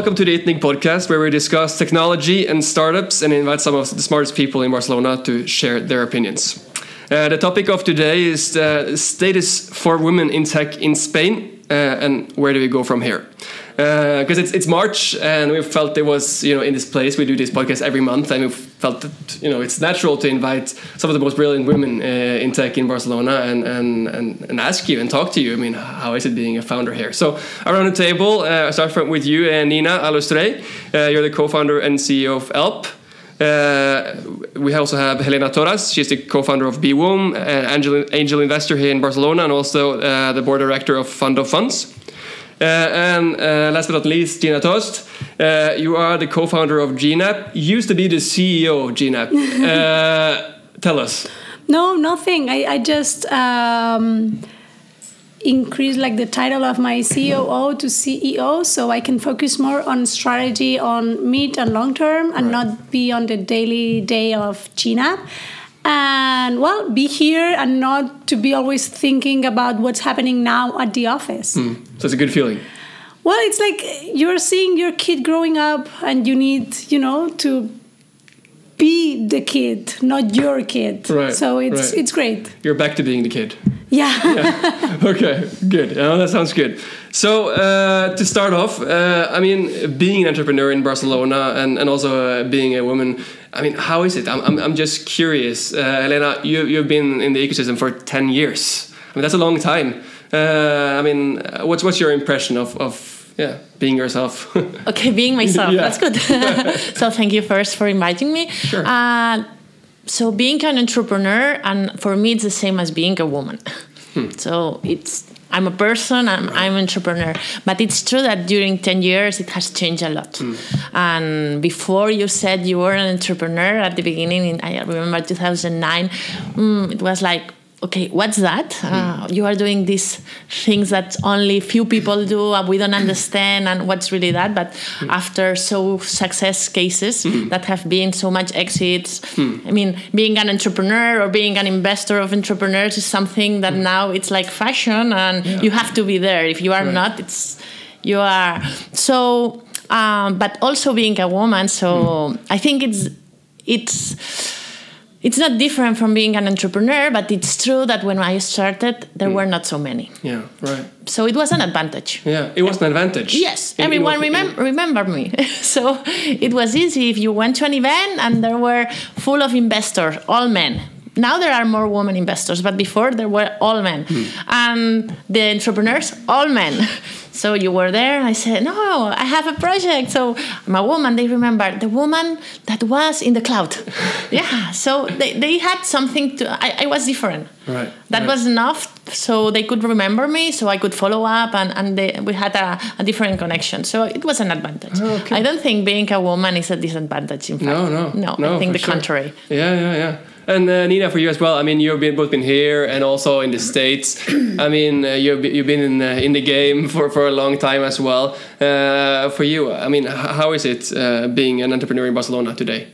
welcome to the ITNIG podcast, where we discuss technology and startups and invite some of the smartest people in Barcelona to share their opinions. Uh, the topic of today is the status for women in tech in Spain, uh, and where do we go from here? Because uh, it's it's March, and we felt it was you know in this place we do this podcast every month, and we felt that you know it's natural to invite some of the most brilliant women uh, in tech in Barcelona and, and and and ask you and talk to you. I mean, how is it being a founder here? So around the table, uh, I start with you, uh, Nina Alustre. you're the co-founder and CEO of Elp. Uh, we also have Helena Torras. She's the co-founder of BWOM, an angel, angel investor here in Barcelona, and also uh, the board director of Fund of Funds. Uh, and uh, last but not least, Gina Tost. Uh, you are the co-founder of GNAP. You used to be the CEO of GNAP. Uh, tell us. No, nothing. I, I just. Um increase like the title of my COO to CEO so I can focus more on strategy on mid and long term and right. not be on the daily day of GNAP. And well, be here and not to be always thinking about what's happening now at the office. Mm. So it's a good feeling. Well, it's like you're seeing your kid growing up and you need, you know, to be the kid, not your kid. Right. So it's right. it's great. You're back to being the kid. Yeah. yeah. Okay, good. Oh, that sounds good. So uh, to start off, uh, I mean, being an entrepreneur in Barcelona and, and also uh, being a woman, I mean, how is it? I'm, I'm, I'm just curious. Uh, Elena, you, you've been in the ecosystem for 10 years. I mean, that's a long time. Uh, I mean, what's, what's your impression of, of yeah, being yourself? okay, being myself. That's good. so thank you first for inviting me. Sure. Uh, so being an entrepreneur and for me it's the same as being a woman hmm. so it's i'm a person i'm, I'm an entrepreneur but it's true that during 10 years it has changed a lot hmm. and before you said you were an entrepreneur at the beginning in, i remember 2009 mm, it was like okay what's that mm. uh, you are doing these things that only few people do and we don't understand and what's really that but mm. after so success cases mm. that have been so much exits i mean being an entrepreneur or being an investor of entrepreneurs is something that now it's like fashion and yeah. you have to be there if you are right. not it's you are so um, but also being a woman so i think it's it's it's not different from being an entrepreneur, but it's true that when I started, there mm. were not so many. Yeah, right. So it was an advantage. Yeah, it was an advantage. Yes, it, everyone it remem- remember me. so it was easy if you went to an event and there were full of investors, all men. Now there are more women investors, but before there were all men. Mm. And the entrepreneurs, all men. So you were there. I said, no, I have a project. So I'm a woman. They remember the woman that was in the cloud. yeah. So they, they had something to. I, I was different. Right. That right. was enough. So they could remember me. So I could follow up, and and they, we had a, a different connection. So it was an advantage. Oh, okay. I don't think being a woman is a disadvantage. In fact, no, no, no. no I think the sure. contrary. Yeah, yeah, yeah. And uh, Nina, for you as well. I mean, you've been, both been here and also in the states. I mean, uh, you've you've been in uh, in the game for, for a long time as well. Uh, for you, I mean, how is it uh, being an entrepreneur in Barcelona today?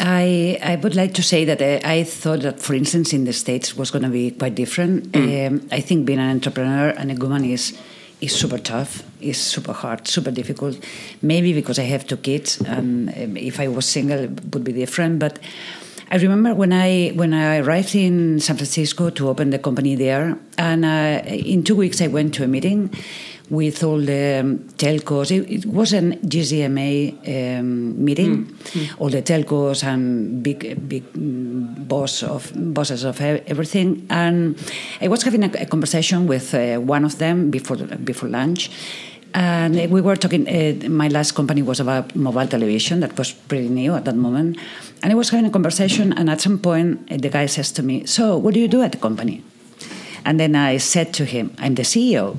I, I would like to say that uh, I thought that, for instance, in the States was going to be quite different. Mm. Um, I think being an entrepreneur and a woman is is super tough, is super hard, super difficult. Maybe because I have two kids, and um, if I was single, it would be different. But I remember when I when I arrived in San Francisco to open the company there, and uh, in two weeks I went to a meeting with all the um, telcos. It, it, was an GSMA um, meeting, mm. Mm. all the telcos and big big boss of bosses of everything. And I was having a, a conversation with uh, one of them before before lunch. And we were talking. Uh, my last company was about mobile television. That was pretty new at that moment. And I was having a conversation, and at some point, uh, the guy says to me, "So, what do you do at the company?" And then I said to him, "I'm the CEO."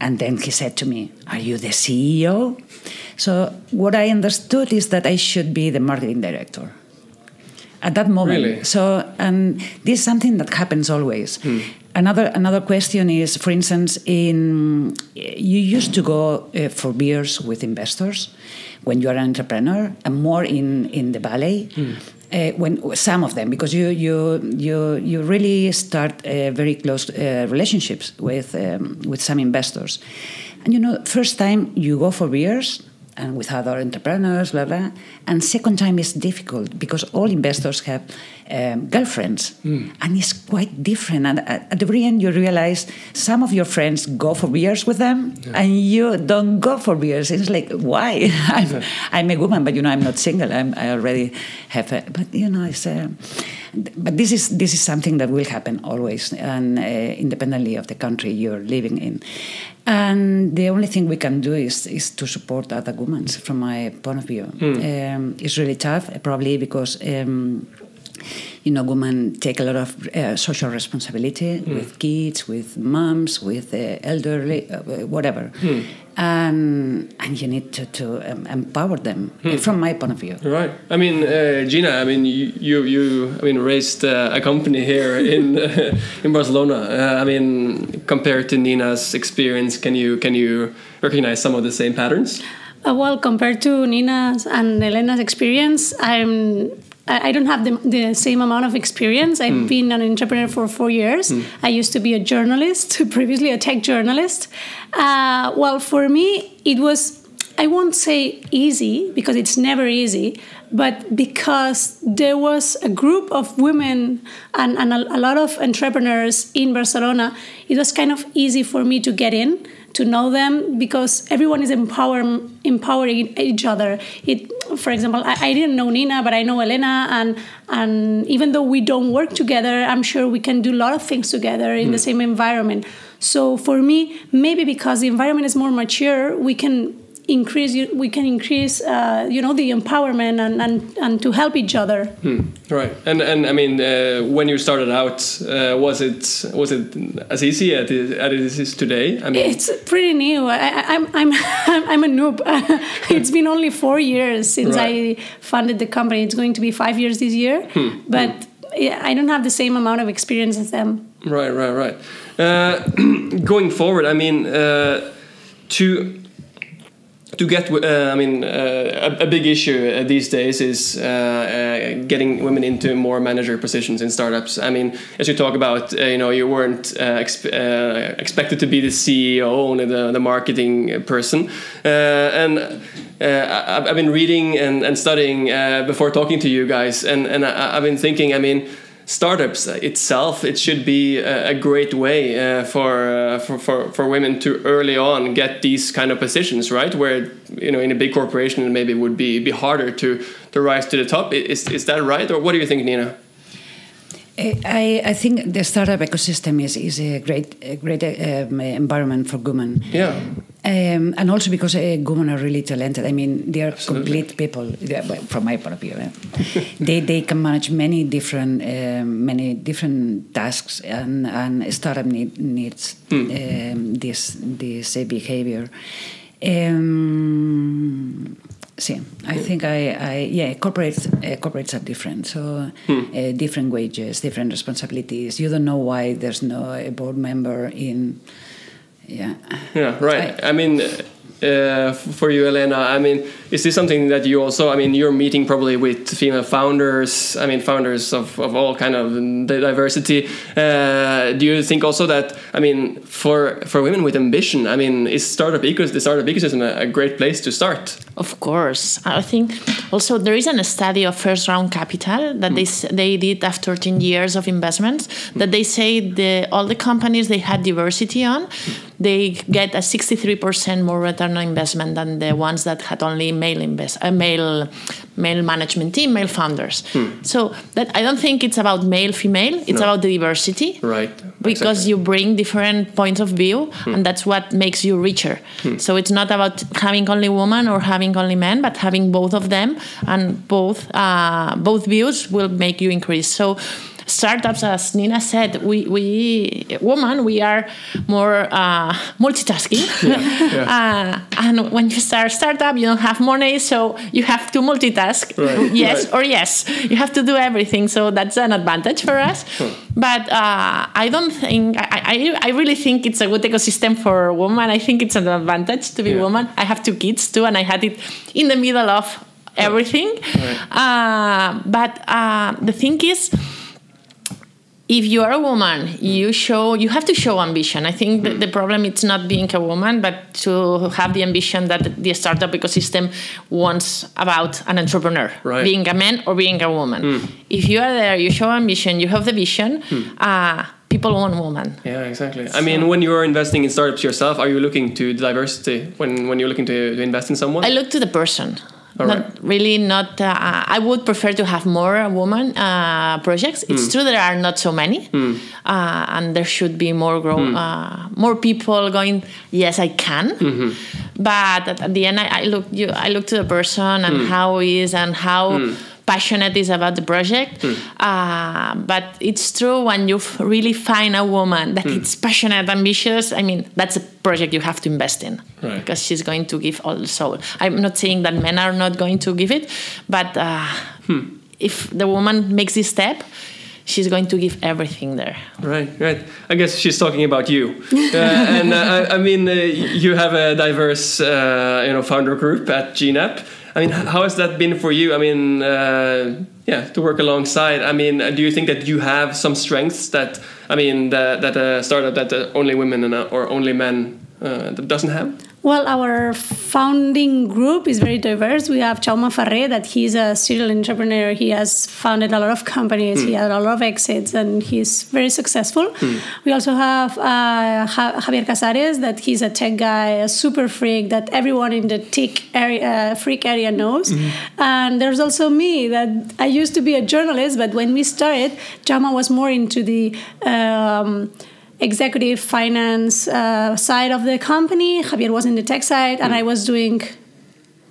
And then he said to me, Are you the CEO? So, what I understood is that I should be the marketing director at that moment. Really? So, and this is something that happens always. Hmm. Another another question is, for instance, in you used to go uh, for beers with investors when you are an entrepreneur, and more in in the valley. Hmm. Uh, when some of them, because you you you you really start uh, very close uh, relationships with um, with some investors, And you know, first time you go for beers and with other entrepreneurs, blah blah. And second time is difficult because all investors have um, girlfriends, Hmm. and it's quite different. And at, at the very end, you realize some of your friends go for beers with them, and you don't go for beers. It's like why? I'm, I'm a woman, but you know, I'm not single. I'm, I already have. A, but you know, it's. Uh, but this is this is something that will happen always, and uh, independently of the country you're living in. And the only thing we can do is, is to support other women, from my point of view. Um, it's really tough, probably because um, you know, women take a lot of uh, social responsibility with kids, with moms, with uh, elderly, uh, whatever. And, and you need to, to um, empower them, from my point of view. Right. I mean, uh, Gina. I mean, you you, you I mean, raised uh, a company here in uh, in Barcelona. Uh, I mean, compared to Nina's experience, can you can you recognize some of the same patterns? Uh, well, compared to Nina's and Elena's experience, I'm I don't have the, the same amount of experience. I've been an entrepreneur for four years. I used to be a journalist, previously a tech journalist. Uh, well, for me, it was, I won't say easy because it's never easy, but because there was a group of women and, and a, a lot of entrepreneurs in Barcelona, it was kind of easy for me to get in to know them because everyone is empower, empowering each other. It, for example, I, I didn't know Nina, but I know Elena, and and even though we don't work together, I'm sure we can do a lot of things together in the hmm. same environment. So for me, maybe because the environment is more mature, we can increase we can increase uh, you know the empowerment and, and and to help each other Right. And and I mean, uh, when you started out, uh, was it was it as easy as as it is today? I mean, It's pretty new. I, I- I'm I'm I'm a noob. it's been only four years since Right. I funded the company. It's going to be five years this year, but yeah, I don't have the same amount of experience as them. Right, right, right. Uh, going forward, I mean, uh, to to get, uh, I mean, uh, a, a big issue uh, these days is uh, uh, getting women into more manager positions in startups. I mean, as you talk about, uh, you know, you weren't exp expected to be the CEO, only the, the marketing person, and. Uh, I- I've been reading and, and studying before talking to you guys, and, and I, I've been thinking. I mean, startups itself it should be a, great way uh, for, uh, for for for women to early on get these kind of positions right? Where you know in a big corporation maybe it would be be harder to to rise to the top. Is is that right? Or what do you think Nina I, I think the startup ecosystem is, is a great, a great um, environment for women. yeah Um, and also because uh, women are really talented. I mean, they are complete people. From my point of view, eh? they they can manage many different um, many different tasks, and and startup need, needs um, this this uh, behavior. Um, See, I think I, I yeah, corporates uh, corporates are different. So uh, different wages, different responsibilities. You don't know why there's no a board member in. Yeah. Yeah, right. I mean, uh, for you, Elena, I mean, is this something that you also? I mean, you're meeting probably with female founders. I mean, founders of, of all kind of diversity. Uh, do you think also that? I mean, for for women with ambition, I mean, is startup ecos the startup ecosystem a, a great place to start? Of course, I think also there is a study of first round capital that they they did after 10 years of investments that they say the all the companies they had diversity on, they get a 63% more return on investment than the ones that had only male invest a uh, male male management team, male founders. Hmm. So that I don't think it's about male female, it's No. about the diversity. Right. because you bring different points of view hmm. and that's what makes you richer. Hmm. So it's not about having only women or having only men but having both of them and both uh, both views will make you increase. So startups as nina said we we women we are more uh, multitasking. Uh, and when you start a startup you don't have money so you have to multitask. Right, yes right. or yes. You have to do everything so that's an advantage for us. But uh, i don't think I, I, I really think it's a good ecosystem for women i think it's an advantage to be Yeah. woman. I have two kids too and i had it in the middle of everything. Uh, but uh, the thing is if you are a woman, mm. you show you have to show ambition. I think the, mm. the problem it's not being a woman, but to have the ambition that the startup ecosystem wants about an entrepreneur, Right. being a man or being a woman. Mm. If you are there, you show ambition, you have the vision. Uh, people want women. Yeah, exactly. I mean, when you are investing in startups yourself, are you looking to diversity when, when you're looking to, to invest in someone? I look to the person. All not right. really not uh, i would prefer to have more woman uh, projects it's Hmm. true there are not so many uh, and there should be more grow Hmm. uh, more people going yes i can Mm-hmm. but at, at the end I, I look you i look to the person Hmm. and how he is and how passionate is about the project Hmm. uh, but it's true when you f- really find a woman that Hmm. it's passionate ambitious i mean that's a project you have to invest in Right. because she's going to give all the soul i'm not saying that men are not going to give it but uh, if the woman makes this step she's going to give everything there Right, right. I guess she's talking about you, uh, and uh, I, I mean, uh, you have a diverse, uh, you know, founder group at GNAP. I mean, how has that been for you? I mean, uh, yeah, to work alongside. I mean, do you think that you have some strengths that, I mean, that, that a startup that uh, only women and, uh, or only men uh, doesn't have? Well, our founding group is very diverse. We have Jaume Farré, that he's a serial entrepreneur. He has founded a lot of companies. He had a lot of exits, and he's very successful. We also have uh, Javier Casares, that he's a tech guy, a super freak that everyone in the tech area, uh, freak area knows. And there's also me, that I used to be a journalist, but when we started, Chauma was more into the um, executive finance uh, side of the company. Javier was in the tech side, and I was doing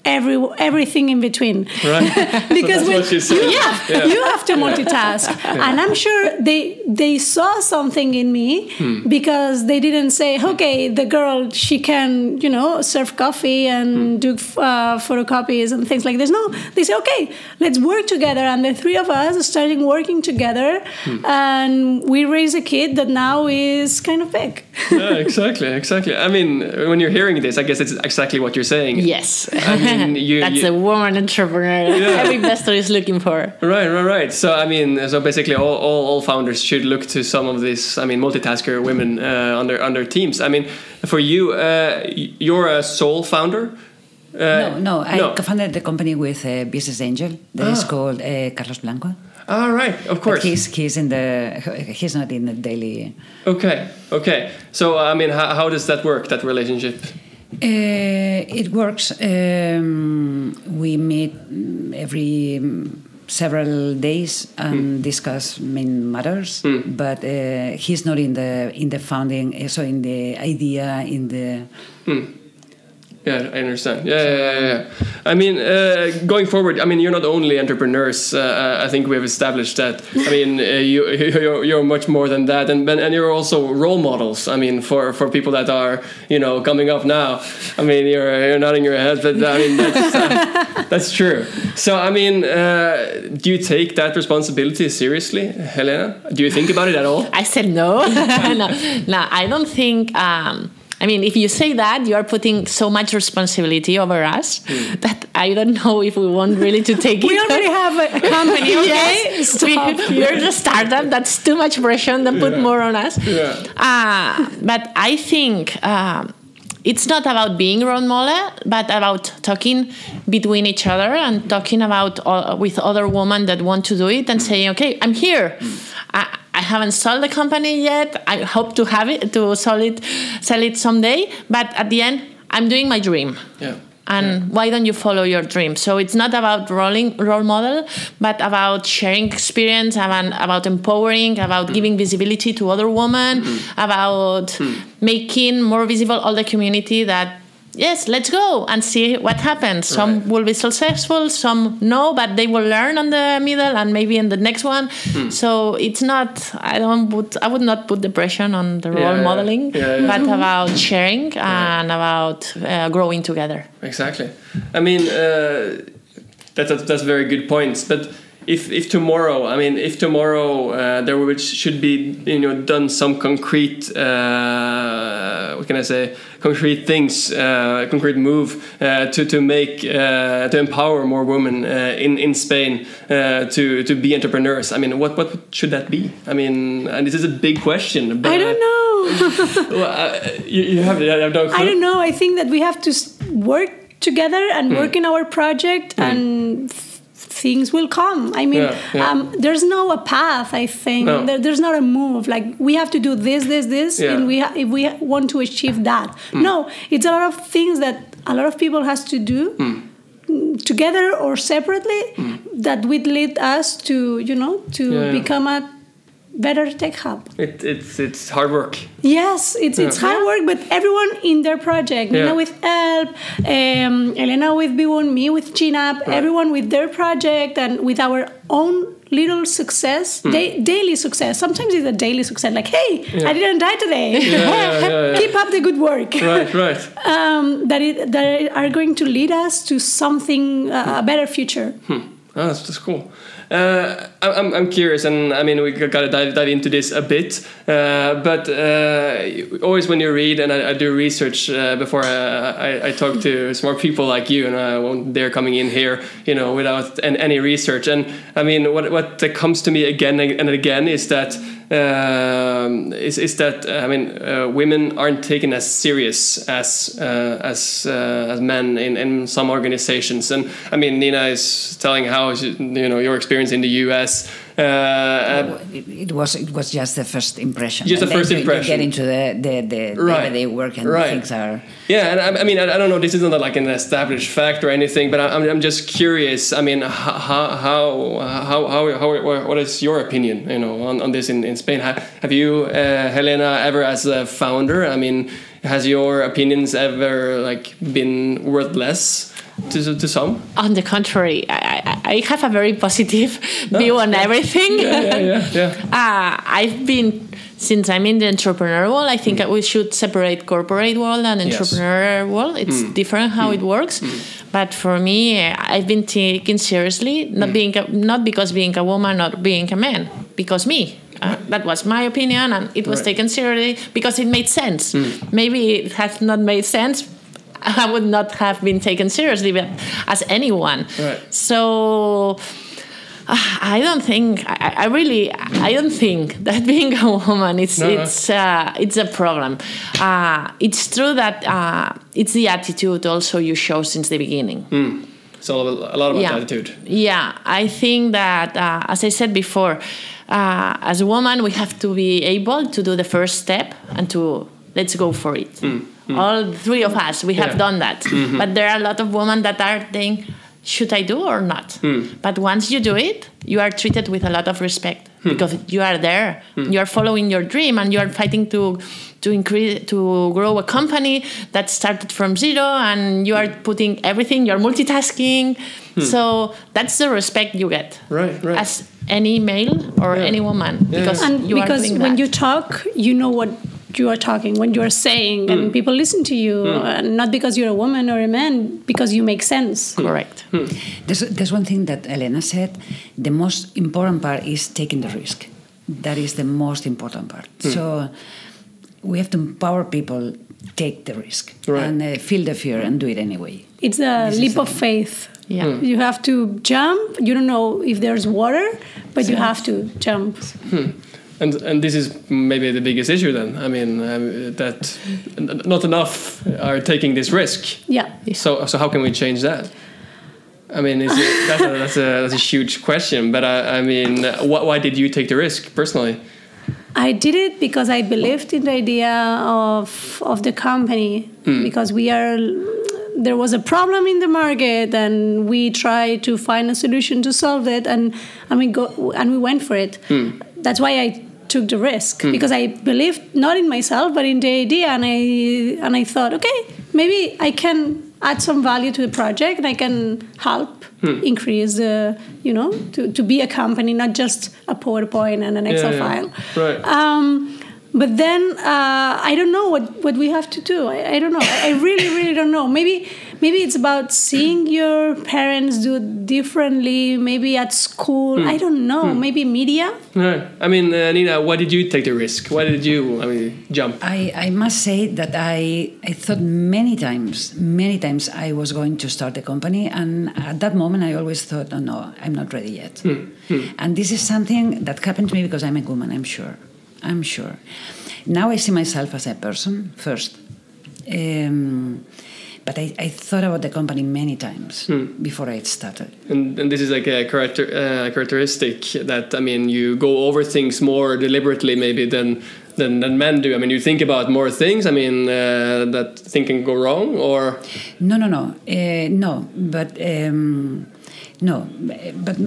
every everything in between. Right. because that's when- what she said. you, have, Yeah. you have to multitask, and I'm sure they they saw something in me Hmm. because they didn't say, "Okay, the girl she can you know serve coffee and Hmm. do uh, photocopies and things like this." No, they say, "Okay, let's work together," and the three of us started working together, Hmm. and we raised a kid that now is kind of big. yeah, exactly, exactly. I mean, when you're hearing this, I guess it's exactly what you're saying. yes I mean, you- that's you- a woman entrepreneur Yeah. every investor is looking for Right, right, right. So I mean, so basically, all, all, all founders should look to some of these. I mean, multitasker women uh, on their on their teams. I mean, for you, uh, you're a sole founder. Uh, no, no, I no. co-founded the company with a business angel that is Ah. called uh, Carlos Blanco. All right, of But course. he's he's in the he's not in the daily. Okay, okay. So I mean, how, how does that work? That relationship? Uh, it works. Um, we meet mm, every mm, several days and discuss main matters. But uh, he's not in the in the founding, uh, so in the idea, in the Yeah, I understand. Yeah, yeah, yeah. yeah. I mean, uh, going forward, I mean, you're not only entrepreneurs. Uh, uh, I think we have established that. I mean, uh, you, you're, you're much more than that, and and you're also role models. I mean, for, for people that are you know coming up now. I mean, you're you're nodding your head, but I mean that's uh, that's true. So I mean, uh, do you take that responsibility seriously, Helena? Do you think about it at all? I said no. no, no, I don't think. Um, I mean, if you say that, you are putting so much responsibility over us that I don't know if we want really to take it. We it. already have a company, okay? yes, Stop. we, are the startup. That's too much pressure. and Then put more on us. Yeah. Uh, but I think. Um, it's not about being role model, but about talking between each other and talking about uh, with other women that want to do it and saying, "Okay, I'm here. I, I haven't sold the company yet. I hope to have it to sell it, sell it someday. But at the end, I'm doing my dream." Yeah. and why don't you follow your dream so it's not about rolling role model but about sharing experience about, about empowering about mm-hmm. giving visibility to other women mm-hmm. about mm-hmm. making more visible all the community that yes let's go and see what happens some Right. will be successful some no but they will learn on the middle and maybe in the next one so it's not i don't put i would not put the pressure on the role Yeah, modeling Yeah, yeah. but about sharing and about uh, growing together Exactly. I mean, uh, that's that's very good points. But if if tomorrow, I mean, if tomorrow uh, there should be you know done some concrete, uh, what can I say, concrete things, uh, concrete move uh, to to make uh, to empower more women uh, in in Spain uh, to to be entrepreneurs. I mean, what what should that be? I mean, and this is a big question. I don't know. well, uh, you, you have, you have no clue? I don't know. I think that we have to work together and work in our project, and th- things will come. I mean, Yeah, yeah. Um, there's no a path. I think No. there, there's not a move. Like we have to do this, this, this, Yeah. and we ha- if we want to achieve that. No, it's a lot of things that a lot of people has to do. mm, Together or separately, that would lead us to you know to become a better tech hub. It, it's it's hard work. Yes, it's it's Yeah. hard work, but everyone in their project. Yeah. Nina with Elp, um, Elena with BWOM, me with GNAP, everyone with their project and with our own little success, Hmm. da- daily success. Sometimes it's a daily success, like, hey, I didn't die today. yeah, yeah, yeah. Keep up the good work. Right, right. Um, that, it, that are going to lead us to something, uh, a better future. Oh, that's, that's cool. Uh, I'm, I'm curious, and I mean, we got to dive, dive into this a bit. Uh, but uh, always when you read, and I, I do research uh, before I, I, I talk to smart people like you, and I won't dare coming in here, you know, without an, any research. And I mean, what what comes to me again and again is that um, is, is that I mean, uh, women aren't taken as serious as uh, as uh, as men in, in some organizations. And I mean, Nina is telling how you know your experience in the U.S. Uh, It, it was it was just the first impression. Just the And then first you- impression. You get into the the, the Right. day-to-day work and Right. things are. Yeah, and I, I mean, I, I don't know. This isn't like an established fact or anything, but I, I'm, I'm just curious. I mean, how how how how, how, how what is your opinion? You know, on, on this in, in Spain. Have, have you, uh, Helena, ever as a founder? I mean, has your opinions ever like been worth less to to some? On the contrary, I, I, I have a very positive view on everything. Yeah, yeah, yeah, yeah. Uh, I've been since I'm in the entrepreneur world. I think we should separate corporate world and Yes. entrepreneur world. It's different how it works. But for me, uh, I've been taken seriously, not being a, not because being a woman or being a man, because me. Uh, that was my opinion, and it was Right. taken seriously because it made sense. Maybe it has not made sense. I would not have been taken seriously, as anyone. Right. So uh, I don't think I, I really I don't think that being a woman it's No, no. it's uh, it's a problem. Uh, it's true that uh, it's the attitude also you show since the beginning. It's all a lot about yeah. attitude. Yeah, I think that uh, as I said before, uh, as a woman we have to be able to do the first step and to let's go for it. Mm-hmm. All three of us we have Yeah. done that, mm-hmm. but there are a lot of women that are thinking, Should I do or not? Hmm. But once you do it, you are treated with a lot of respect hmm. because you are there. Hmm. You are following your dream and you are fighting to to increase to grow a company that started from zero and you are putting everything. You're multitasking, so that's the respect you get Right, right. as any male or Yeah. any woman Yeah. because and you because are doing when that. you talk you know what you are talking when you are saying and hmm. people listen to you and not because you're a woman or a man because you make sense hmm. correct. There's, there's one thing that Elena said. The most important part is taking the risk. That is the most important part. So we have to empower people take the risk Right. and uh, feel the fear and do it anyway. it's a This is leap a- of faith Yeah. you have to jump you don't know if there's water but you have to jump And and this is maybe the biggest issue then. I mean, um, that not enough are taking this risk. yeah So, so how can we change that? I mean, is it, that's, a, that's, a, that's a huge question. But I, I mean, wh- why did you take the risk personally? I did it because I believed in the idea of of the company because we are there was a problem in the market and we tried to find a solution to solve it and and we go and we went for it. That's why I took the risk because I believed not in myself but in the idea and I and I thought okay maybe I can add some value to the project and I can help increase the you know to, to be a company not just a PowerPoint and an Excel yeah. file. Right. Um, but then uh, I don't know what, what we have to do. I, I don't know. I I really, really don't know. Maybe maybe it's about seeing your parents do differently maybe at school Hmm. i don't know maybe media Right. I mean, uh, Nina, why did you take the risk? Why did you, I mean, jump? I, I must say that I, I thought many times, many times I was going to start a company, and at that moment I always thought, oh no, I'm not ready yet. And this is something that happened to me because I'm a woman, I'm sure. I'm sure. Now I see myself as a person first. Um, but I, I thought about the company many times before I started. And, and this is like a character, uh, characteristic that I mean, you go over things more deliberately maybe than than, than men do. I mean, you think about more things. I mean, uh, that thing can go wrong, or No, no, no, uh, no. But um, no, but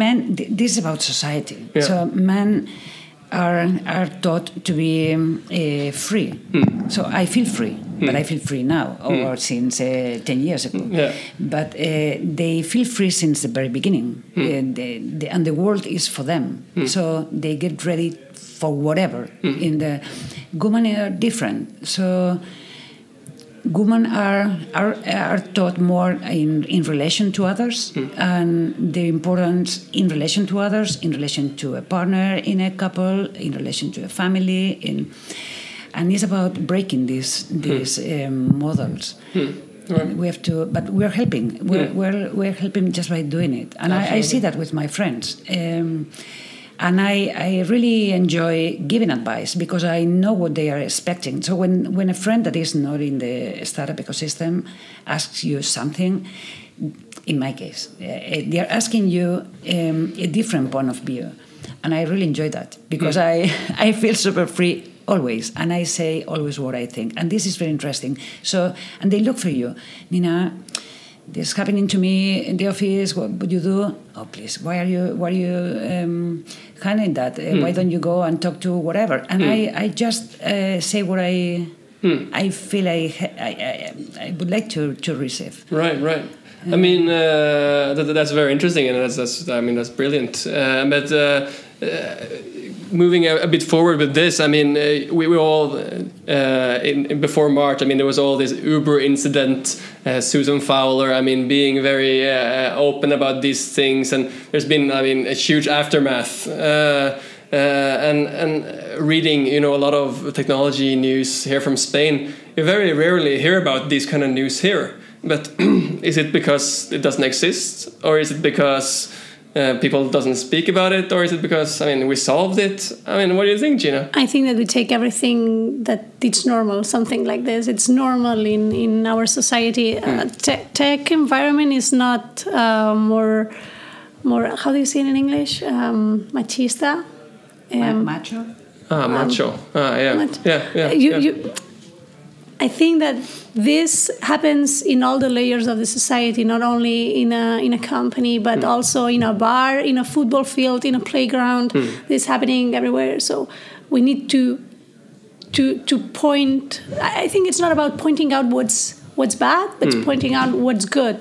men. th- This is about society. Yeah. So men are are taught to be um, uh, free. Hmm. So I feel free, but I feel free now, or since uh, ten years ago. Yeah. But uh, they feel free since the very beginning, Hmm. the, the, and the world is for them. So they get ready for whatever. Hmm. In the women are different. So women are, are are taught more in, in relation to others and the importance in relation to others, in relation to a partner in a couple, in relation to a family, in and it's about breaking these these um, models. We have to, but we're helping. We're, we're, we're helping just by doing it, and I, I see that with my friends. Um, and I, I really enjoy giving advice because I know what they are expecting. So when, when a friend that is not in the startup ecosystem asks you something, in my case, uh, they are asking you um, a different point of view, and I really enjoy that because I I feel super free always, and I say always what I think, and this is very interesting. So and they look for you, Nina this is happening to me in the office. What would you do? Oh, please, why are you why are you um, handling that? Uh, Why don't you go and talk to whatever? And I, I just uh, say what I I feel I, I, I I would like to to receive. right, right. I mean, uh, that, that's very interesting, and that's, that's I mean that's brilliant. Uh, but uh, moving a, a bit forward with this, I mean, uh, we were all uh, in, in before March. I mean, there was all this Uber incident, uh, Susan Fowler. I mean, being very uh, open about these things, and there's been, I mean, a huge aftermath. Uh, uh, and and reading, you know, a lot of technology news here from Spain, you very rarely hear about these kind of news here. But is it because it doesn't exist, or is it because uh, people doesn't speak about it, or is it because I mean we solved it? I mean, what do you think, Gina? I think that we take everything that it's normal, something like this. It's normal in, in our society. Uh, te- tech environment is not uh, more, more. How do you say it in English? Um, machista. Um, Macho. Ah, macho. Ah, yeah, What? yeah, yeah. you, yeah. You, I think that this happens in all the layers of the society, not only in a in a company, but Hmm. also in a bar, in a football field, in a playground. Hmm. This happening everywhere. So we need to to to point. I think it's not about pointing out what's what's bad, but Hmm. pointing out what's good,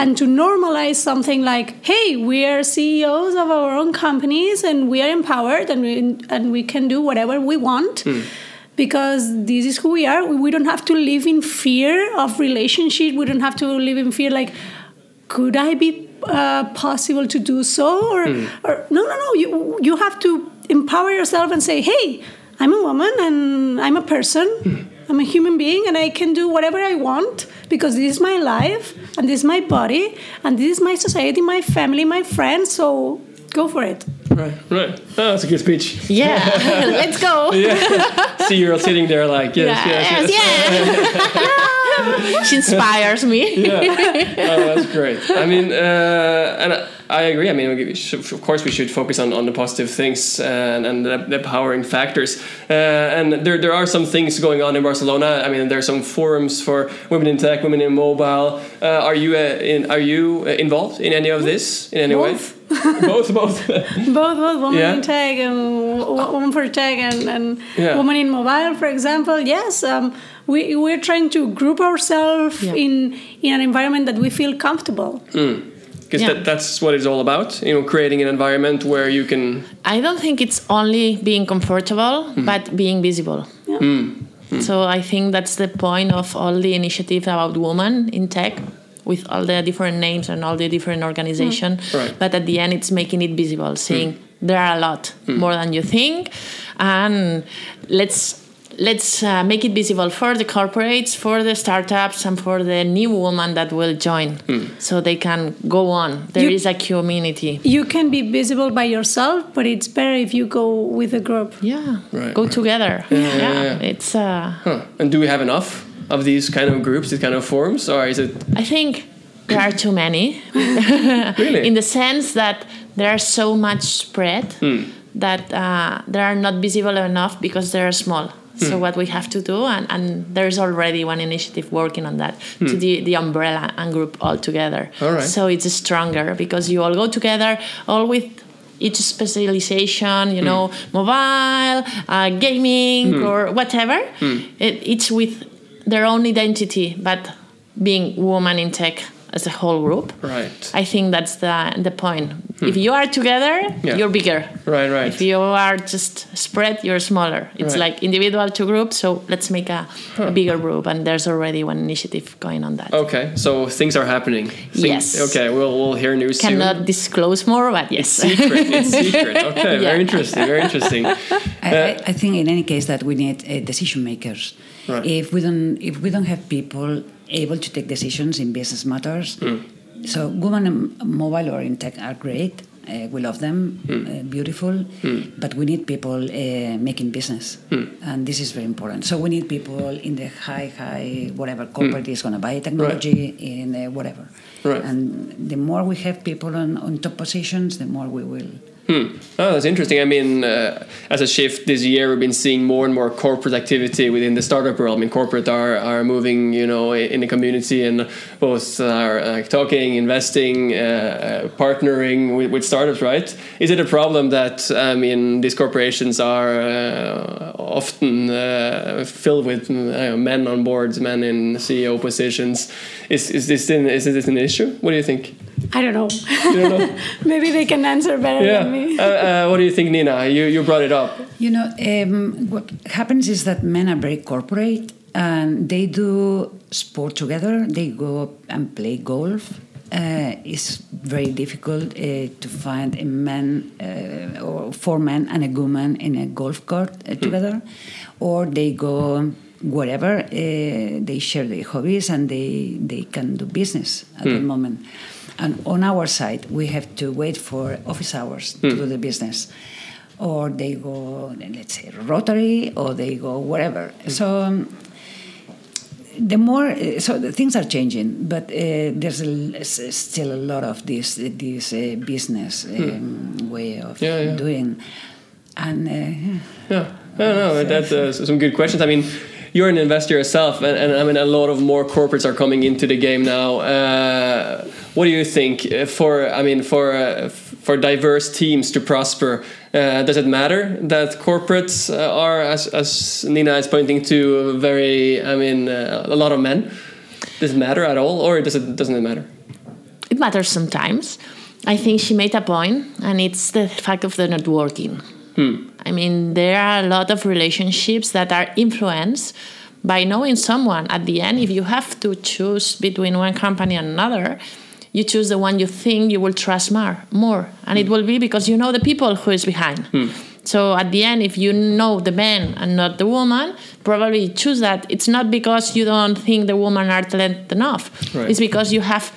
and to normalize something like, "Hey, we are CEOs of our own companies, and we are empowered, and we and we can do whatever we want." Because this is who we are. We- We don't have to live in fear of relationship. We don't have to live in fear like, could I be uh, possible to do so? Or, or no, no, no. You you have to empower yourself and say, hey, I'm a woman and I'm a person. I'm a human being and I can do whatever I want because this is my life and this is my body and this is my society, my family, my friends. So go for it. Right, right. Oh, that's a good speech. Yeah, let's go. Yeah. See, you're sitting there like yes, yes, yes. yeah. she inspires me. yeah. oh, that's great. I mean, uh, and I, I agree. I mean, we should, of course, we should focus on, on the positive things and, and the, the empowering factors. Uh, and there, there are some things going on in Barcelona. I mean, there are some forums for women in tech, women in mobile. Uh, are you uh, in? Are you uh, involved in any of this in any Both. way? both, both. Both, both women Yeah. in tech and wo- women for tech and, and Yeah. women in mobile, for example. Yes, um, we, we're trying to group ourselves Yeah. in, in an environment that we feel comfortable. Because Yeah. that, that's what it's all about. You know, creating an environment where you can. I don't think it's only being comfortable, mm. but being visible. Mm. Mm. So I think that's the point of all the initiatives about women in tech with all the different names and all the different organizations. Right. But at the end, it's making it visible, saying there are a lot more than you think, and let's let's uh, make it visible for the corporates, for the startups, and for the new woman that will join, so they can go on. There is You- a community. You can be visible by yourself, but it's better if you go with a group. Yeah, Right, go right. together. yeah, yeah. it's. Uh, Huh. And do we have enough of these kind of groups, these kind of forums, or is it I think there are too many. really? in the sense that there are so much spread that uh, they are not visible enough because they are small. So hmm. what we have to do, and, and there's already one initiative working on that, to hmm. the, the umbrella and group all together. All right. So it's stronger because you all go together, all with each specialization, you hmm. know, mobile, uh, gaming, or whatever. It, each with their own identity, but being woman in tech as a whole group. right? I think that's the the point. If you are together, Yeah. you're bigger. Right, right. If you are just spread, you're smaller. It's Right. like individual to group. So let's make a, a bigger group, and there's already one initiative going on that. Okay, so things are happening. Things- Yes. Okay, we'll we'll hear news soon. Cannot disclose more, but yes. secret. It's secret. Okay, Yeah. very interesting. Very interesting. I, Uh, I, I think in any case that we need uh, decision makers. Right. If we don't, if we don't have people able to take decisions in business matters, Hmm. so women in mobile or in tech are great. Uh, we love them, Hmm. uh, beautiful, but we need people uh, making business, Hmm. and this is very important. So we need people in the high, high whatever Hmm. corporate is going to buy technology in uh, whatever. Right. And the more we have people on, on top positions, the more we will Hmm. Oh, that's interesting. I mean, uh, as a shift this year, we've been seeing more and more corporate activity within the startup world. I mean, corporate are, are moving, you know, in the community and both are like talking, investing, uh, uh, partnering with, with startups. Right? Is it a problem that I mean these corporations are uh, often uh, filled with uh, men on boards, men in CEO positions? Is is this an, is this an issue? What do you think? I don't know. Don't know. Maybe they can answer better Yeah. than me. Uh, uh, what do you think, Nina? You you brought it up. You know, um, what happens is that men are very corporate and they do sport together. They go and play golf. Uh, it's very difficult uh, to find a man uh, or four men and a woman in a golf cart uh, together, or they go wherever. Uh, they share their hobbies and they they can do business at the moment. And on our side, we have to wait for office hours to do the business or they go, let's say, Rotary, or they go wherever. So um, the more, so the things are changing, but uh, there's a, still a lot of this this uh, business um, way of Yeah, yeah. doing, and uh, yeah. Yeah, no, no, that's uh, some good questions. I mean, you're an investor yourself, and, and I mean, a lot of more corporates are coming into the game now. Uh, what do you think uh, for? I mean, for uh, for diverse teams to prosper, uh, does it matter that corporates uh, are, as, as Nina is pointing to, very? I mean, uh, a lot of men. Does it matter at all, or does it doesn't it matter? it matters sometimes. I think she made a point, and it's the fact of the networking. I mean, there are a lot of relationships that are influenced by knowing someone. At the end, if you have to choose between one company and another, you choose the one you think you will trust more, more, and it will be because you know the people who is behind. Hmm. So at the end, if you know the man and not the woman, probably choose that. It's not because you don't think the woman are talented enough. Right. It's because you have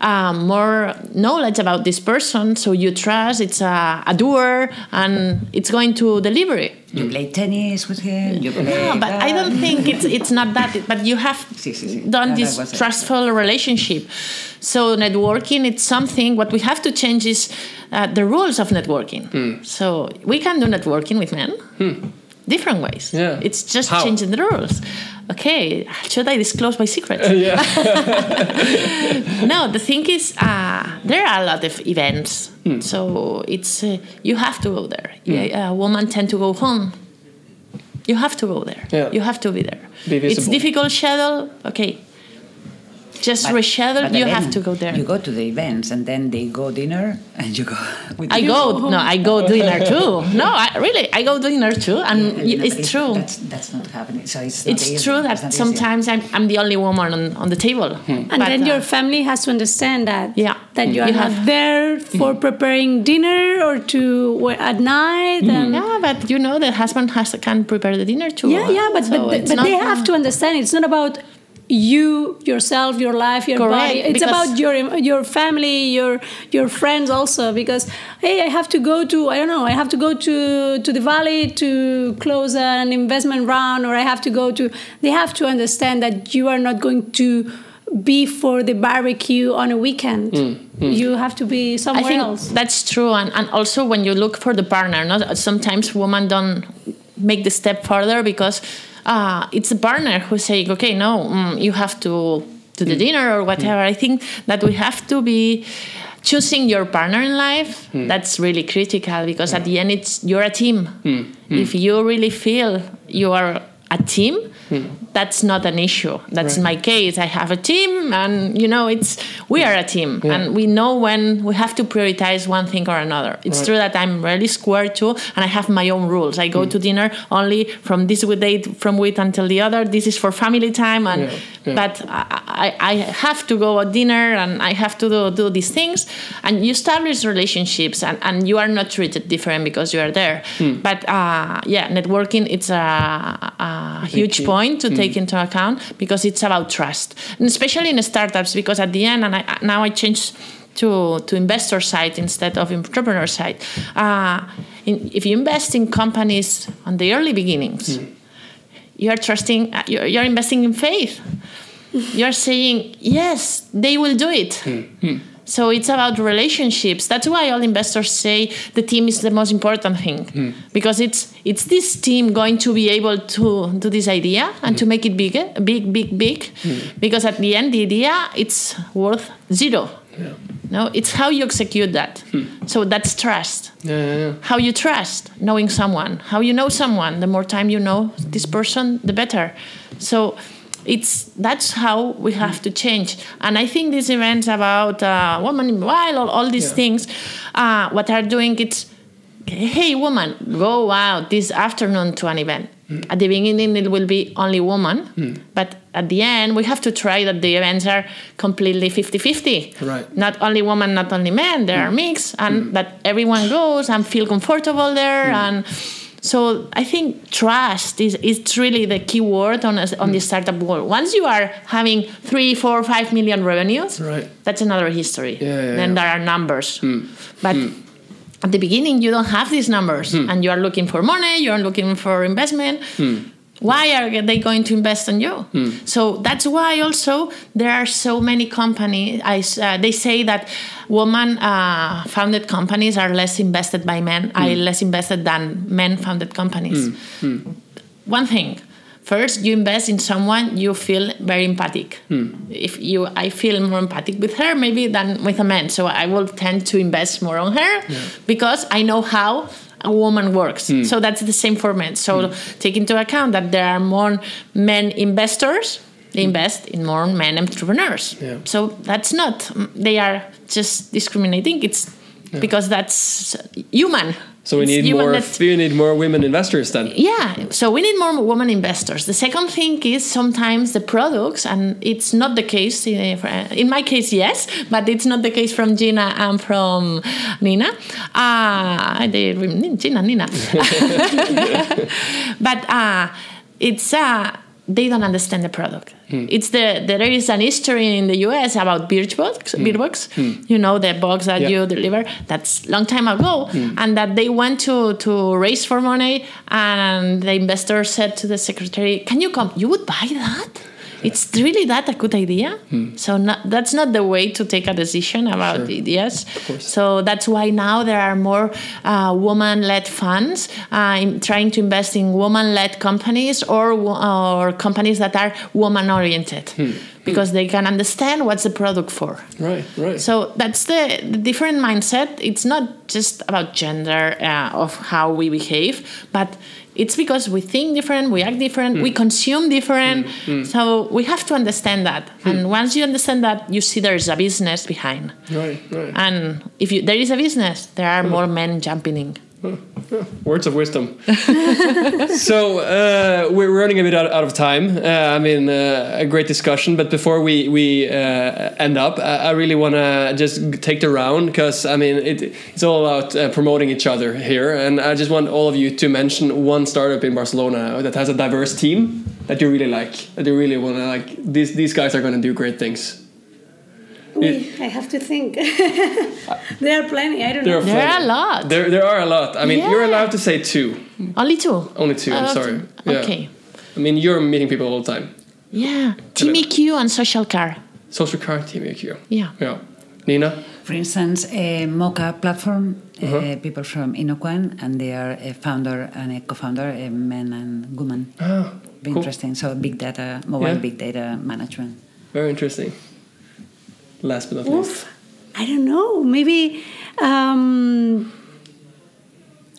um, more knowledge about this person, so you trust it's a, a doer and it's going to deliver it. you play tennis with him. You play No, but I don't think it's it's not that. But you have Sí, sí, sí. done this that trustful relationship. So networking, it's something. What we have to change is uh, the rules of networking. Hmm. So we can do networking with men. Different ways. Yeah. It's just How? changing the rules. Okay, should I disclose my secrets? yeah. no, the thing is, uh, there are a lot of events, Hmm. so it's uh, you have to go there. Yeah, uh, women tend to go home. You have to go there. Yeah. You have to be there. Be It's difficult schedule. Okay. Just But- reschedule. but You have to go there. You go to the events and then they go dinner and you go with I you. go. No, I go dinner too. No, I really I go dinner too, and Yeah, you it's true. That's, that's not happening. So it's not It's easy. true It's that not easy. sometimes I'm, I'm the only woman on, on the table. Hmm. Hmm. And But, then uh, your family has to understand that. Yeah. That you You are not have- there for hmm. preparing dinner or to at night. And yeah, but you know the husband has can prepare the dinner too. yeah, yeah, but So but, it's but not- they have to understand it's not about you yourself your life your Correct, body. It's because- about your your family your your friends also because hey i have to go to i don't know i have to go to to the valley to close an investment round or i have to go to they have to understand that you are not going to be for the barbecue on a weekend. Mm, mm. You have to be I somewhere think else. that's true, and, and also when you look for the partner, not sometimes women don't make the step further because uh, it's the partner who's saying, okay, no, mm, you have to to the hmm. dinner or hmm. whatever. I think that we have to be choosing your partner in life. Hmm. That's really critical because at the end, it's you're a team. If you really feel you are a team, that's not an issue. That's my case. I have a team, and you know, it's we are a team, and we know when we have to prioritize one thing or another. It's Right. true that I'm really square too, and I have my own rules. I go to dinner only from this date from week until the other. This is for family time, and Yeah, yeah. but I, I, have to go at dinner, and I have to do, do these things, and you establish relationships, and, and you are not treated different because you are there. Hmm. But uh, yeah, networking it's a, a huge point Hmm. to take into account because it's about trust, and especially in startups. Because at the end, and I, now I change to to investor side instead of entrepreneur side. Uh, in, if you invest in companies on the early beginnings, Hmm. you are trusting. uh, You're, you're investing in faith. You're saying yes, they will do it. So it's about relationships. That's why all investors say the team is the most important thing hmm. because it's it's this team going to be able to do this idea and to hmm. make it bigger, big, big, big. Hmm. Because at the end, the idea it's worth zero. No, it's how you execute that. So that's trust. Yeah, yeah, yeah. How you trust knowing someone. How you know someone. The more time you know this person, the better. So it's that's how we have to change. And I think these events about uh, woman in while all, all these Yeah. things, uh, what are doing it's hey woman go out this afternoon to an event. Hmm. At the beginning it will be only woman hmm. but at the end we have to try that the events are completely 50-50 Right. not only women not only men they are hmm. mixed and that everyone goes and feel comfortable there and so I think trust is, is really the key word on, a, on hmm. the startup world. Once you are having three, four, five million revenues, Right. that's another history. Yeah, yeah, then yeah. there are numbers. Hmm. But hmm. at the beginning, you don't have these numbers and you are looking for money, you're looking for investment. Why are they going to invest in you? Hmm. So that's why also there are so many companies. I, uh, they say that woman uh, founded companies are less invested by men, hmm. are less invested than men founded companies. Hmm. One thing. First, you invest in someone you feel very empathic. If you, I feel more empathic with her maybe than with a man, so I will tend to invest more on her because I know how a woman works. Hmm. So that's the same for men. So hmm. take into account that there are more men investors. They invest in more men entrepreneurs. Yeah. So that's not. They are just discriminating. It's because that's human. So we need more. that- We need more women investors then. yeah, so we need more women investors. The second thing is sometimes the products, and it's not the case. In, in my case, yes, but it's not the case from Gina and from Nina. Uh, they, Gina, Nina. but uh, it's uh, they don't understand the product. Hmm. It's the there is an history in the US about Birchbox, hmm. Birchbox. Hmm. You know the box that Yeah. you deliver. That's long time ago, and that they went to to raise for money, and the investor said to the secretary, "Can you come? You would buy that." It's really that a good idea? So not, that's not the way to take a decision about Sure. ideas. So that's why now there are more uh, woman-led funds uh, in trying to invest in woman-led companies or or companies that are woman-oriented because they can understand what's the product for. Right, right. So that's the, the different mindset. It's not just about gender uh, of how we behave, but it's because we think different, we act different, we hmm. consume different. Hmm. Hmm. So we have to understand that. And once you understand that, you see there's a business behind. Right, right. And if you, there is a business, there are more men jumping in. Words of wisdom. so uh, we're running a bit out, out of time. Uh, I mean, uh, a great discussion. But before we we uh, end up, I, I really want to just take the round because I mean, it, it's all about uh, promoting each other here. And I just want all of you to mention one startup in Barcelona that has a diverse team that you really like. That you really want to like. These these guys are going to do great things. Wait, I have to think. there are plenty. I don't There know. are, There are a lot. There, there are a lot. I mean, you're allowed to say two. Only two. Only two. I'm Uh, sorry. Yeah. Okay. I mean, you're meeting people all the time. Yeah. Timmy Q and Social Car. Social car team AQ. Yeah. Yeah. Nina. For instance, a Mocha platform, Uh-huh. uh, people from Inoquan, and they are a founder and a co-founder, a man and woman. Ah, Very cool. interesting. So big data, mobile Yeah. big data management. Very interesting. Last but not least. I don't know. Maybe um,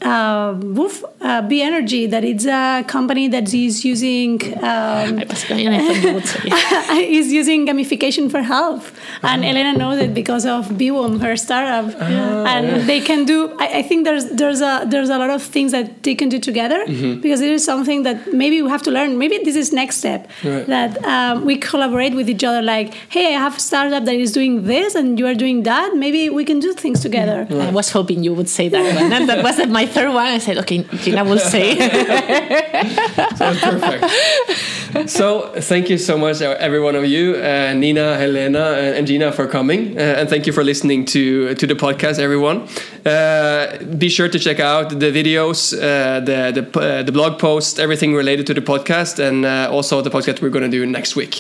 uh, Woof uh, B Energy. That it's a company that is using um, I was going, I thought you would say. is using gamification for health. And Helena knows it because of BWOM, her startup. and they can do. I, I think there's there's a there's a lot of things that they can do together because it is something that maybe we have to learn. Maybe this is next step Right. that um, we collaborate with each other. Like, hey, I have a startup that is doing this, and you are doing that. Maybe we can do things together. I was hoping you would say that one. That wasn't my third one. I said, okay, Gina will say. Perfect. so, thank you so much, uh, every one of you, uh, Nina, Helena, and, and Gina, for coming. Uh, and thank you for listening to, to the podcast, everyone. Uh, be sure to check out the videos, uh, the, the, uh, the blog post, everything related to the podcast, and uh, also the podcast we're going to do next week.